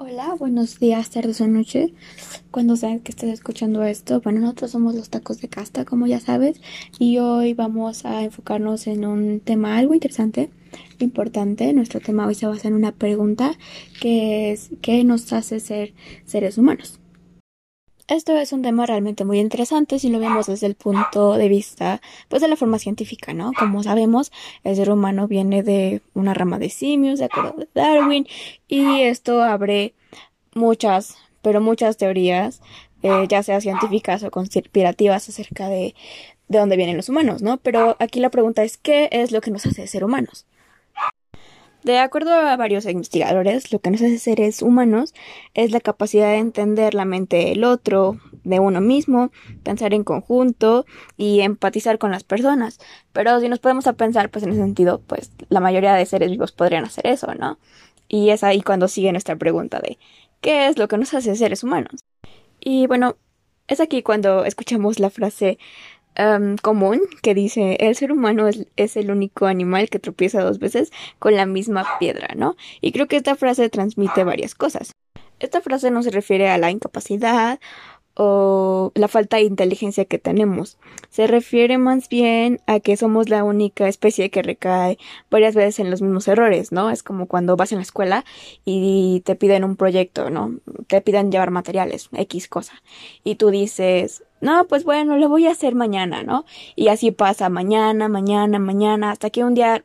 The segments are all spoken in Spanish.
Hola, buenos días, tardes o noches. Cuando sean que estés escuchando esto, bueno, nosotros somos los tacos de casta, como ya sabes, y hoy vamos a enfocarnos en un tema algo interesante, importante. Nuestro tema hoy se basa en una pregunta que es ¿qué nos hace ser seres humanos? Esto es un tema realmente muy interesante si lo vemos desde el punto de vista pues de la forma científica, ¿no? Como sabemos, el ser humano viene de una rama de simios, de acuerdo de Darwin, y esto abre muchas, pero muchas teorías, eh, ya sea científicas o conspirativas acerca de de dónde vienen los humanos, ¿no? Pero aquí la pregunta es ¿qué es lo que nos hace ser humanos? De acuerdo a varios investigadores, lo que nos hace seres humanos es la capacidad de entender la mente del otro, de uno mismo, pensar en conjunto y empatizar con las personas. Pero si nos podemos a pensar, pues en ese sentido, pues la mayoría de seres vivos podrían hacer eso, ¿no? Y es ahí cuando sigue nuestra pregunta de ¿qué es lo que nos hace seres humanos? Y bueno, es aquí cuando escuchamos la frase común que dice el ser humano es, el único animal que tropieza dos veces con la misma piedra, ¿no? Y creo que esta frase transmite varias cosas. Esta frase no se refiere a la incapacidad o la falta de inteligencia que tenemos. Se refiere más bien a que somos la única especie que recae varias veces en los mismos errores, ¿no? Es como cuando vas en la escuela y te piden un proyecto, ¿no? Te piden llevar materiales, X cosa. Y tú dices, no, pues bueno, lo voy a hacer mañana, ¿no? Y así pasa mañana, mañana, mañana, hasta que un día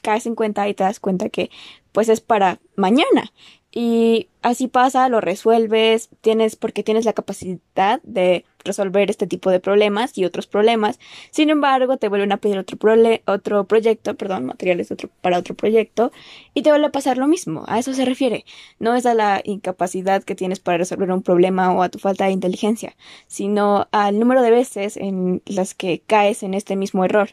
caes en cuenta y te das cuenta que pues es para mañana. Y así pasa, lo resuelves, tienes, porque tienes la capacidad de resolver este tipo de problemas y otros problemas. Sin embargo, te vuelven a pedir otro, otro proyecto, perdón, materiales para otro proyecto, y te vuelve a pasar lo mismo. A eso se refiere. No es a la incapacidad que tienes para resolver un problema o a tu falta de inteligencia, sino al número de veces en las que caes en este mismo error.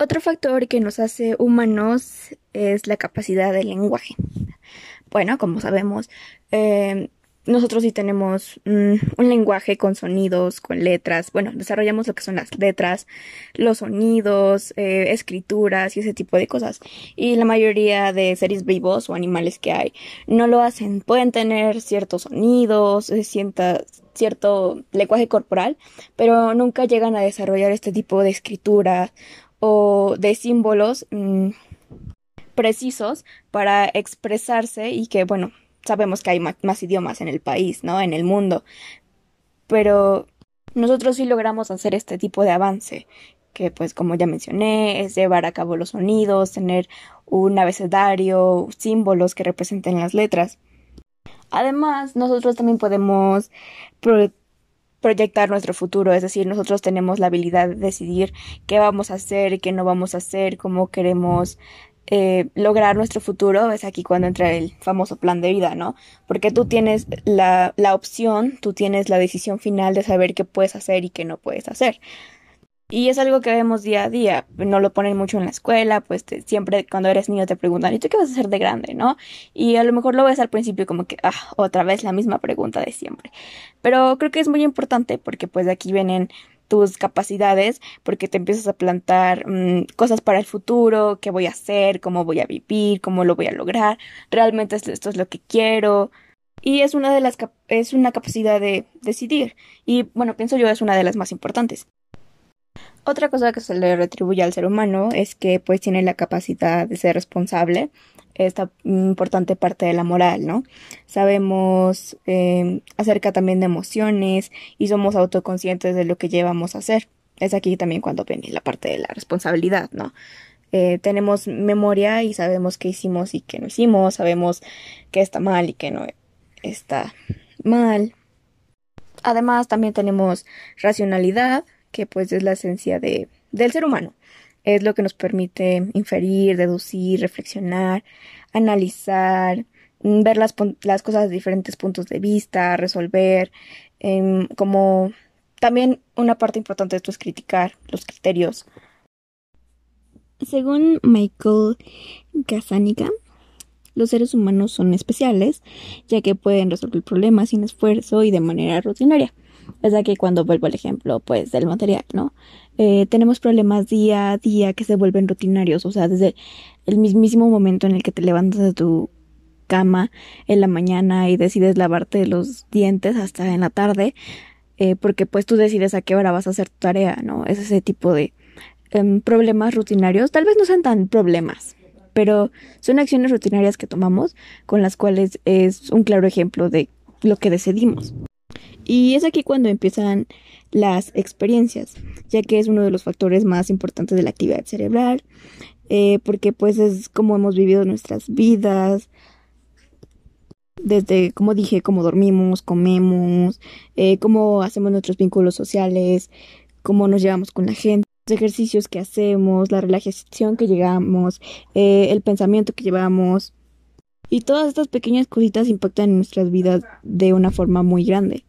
Otro factor que nos hace humanos es la capacidad del lenguaje. Bueno, como sabemos, eh, nosotros sí tenemos mm, un lenguaje con sonidos, con letras. Bueno, desarrollamos lo que son las letras, los sonidos, eh, escrituras y ese tipo de cosas. Y la mayoría de seres vivos o animales que hay no lo hacen. Pueden tener ciertos sonidos, eh, cierto lenguaje corporal, pero nunca llegan a desarrollar este tipo de escritura o de símbolos. Mm, precisos para expresarse y que, bueno, sabemos que hay más idiomas en el país, ¿no? En el mundo. Pero nosotros sí logramos hacer este tipo de avance, que pues como ya mencioné, es llevar a cabo los sonidos, tener un abecedario, símbolos que representen las letras. Además, nosotros también podemos proyectar nuestro futuro, es decir, nosotros tenemos la habilidad de decidir qué vamos a hacer, qué no vamos a hacer, cómo queremos eh, lograr nuestro futuro es aquí cuando entra el famoso plan de vida, ¿no? Porque tú tienes la, la opción, tú tienes la decisión final de saber qué puedes hacer y qué no puedes hacer. Y es algo que vemos día a día, no lo ponen mucho en la escuela, pues siempre cuando eres niño te preguntan, ¿y tú qué vas a hacer de grande, no? Y a lo mejor lo ves al principio como que, ah, otra vez la misma pregunta de siempre. Pero creo que es muy importante porque pues de aquí vienen tus capacidades porque te empiezas a plantar mm, cosas para el futuro, qué voy a hacer, cómo voy a vivir, cómo lo voy a lograr, realmente esto es lo que quiero. Y es una de las es una capacidad de decidir y bueno, pienso yo es una de las más importantes. Otra cosa que se le retribuye al ser humano es que pues tiene la capacidad de ser responsable, esta importante parte de la moral, ¿no? Sabemos eh, acerca también de emociones y somos autoconscientes de lo que llevamos a hacer. Es aquí también cuando viene la parte de la responsabilidad, ¿no? Eh, tenemos memoria y sabemos qué hicimos y qué no hicimos, sabemos qué está mal y qué no está mal. Además, también tenemos racionalidad, que pues es la esencia de, del ser humano. Es lo que nos permite inferir, deducir, reflexionar, analizar, mm, ver las, las cosas de diferentes puntos de vista, resolver, em, como también una parte importante de esto es criticar los criterios. Según Michael Gazzaniga, los seres humanos son especiales, ya que pueden resolver problemas sin esfuerzo y de manera rutinaria. Es aquí cuando vuelvo al ejemplo, pues, del material, ¿no? Eh, tenemos problemas día a día que se vuelven rutinarios, o sea, desde el mismísimo momento en el que te levantas de tu cama en la mañana y decides lavarte los dientes hasta en la tarde, eh, porque pues tú decides a qué hora vas a hacer tu tarea, ¿no? Es ese tipo de em, problemas rutinarios. Tal vez no sean tan problemas, pero son acciones rutinarias que tomamos con las cuales es un claro ejemplo de lo que decidimos. Y es aquí cuando empiezan las experiencias, ya que es uno de los factores más importantes de la actividad cerebral, eh, porque pues es como hemos vivido nuestras vidas, desde, como dije, cómo dormimos, comemos, eh, cómo hacemos nuestros vínculos sociales, cómo nos llevamos con la gente, los ejercicios que hacemos, la relajación que llegamos, eh, el pensamiento que llevamos. Y todas estas pequeñas cositas impactan en nuestras vidas de una forma muy grande.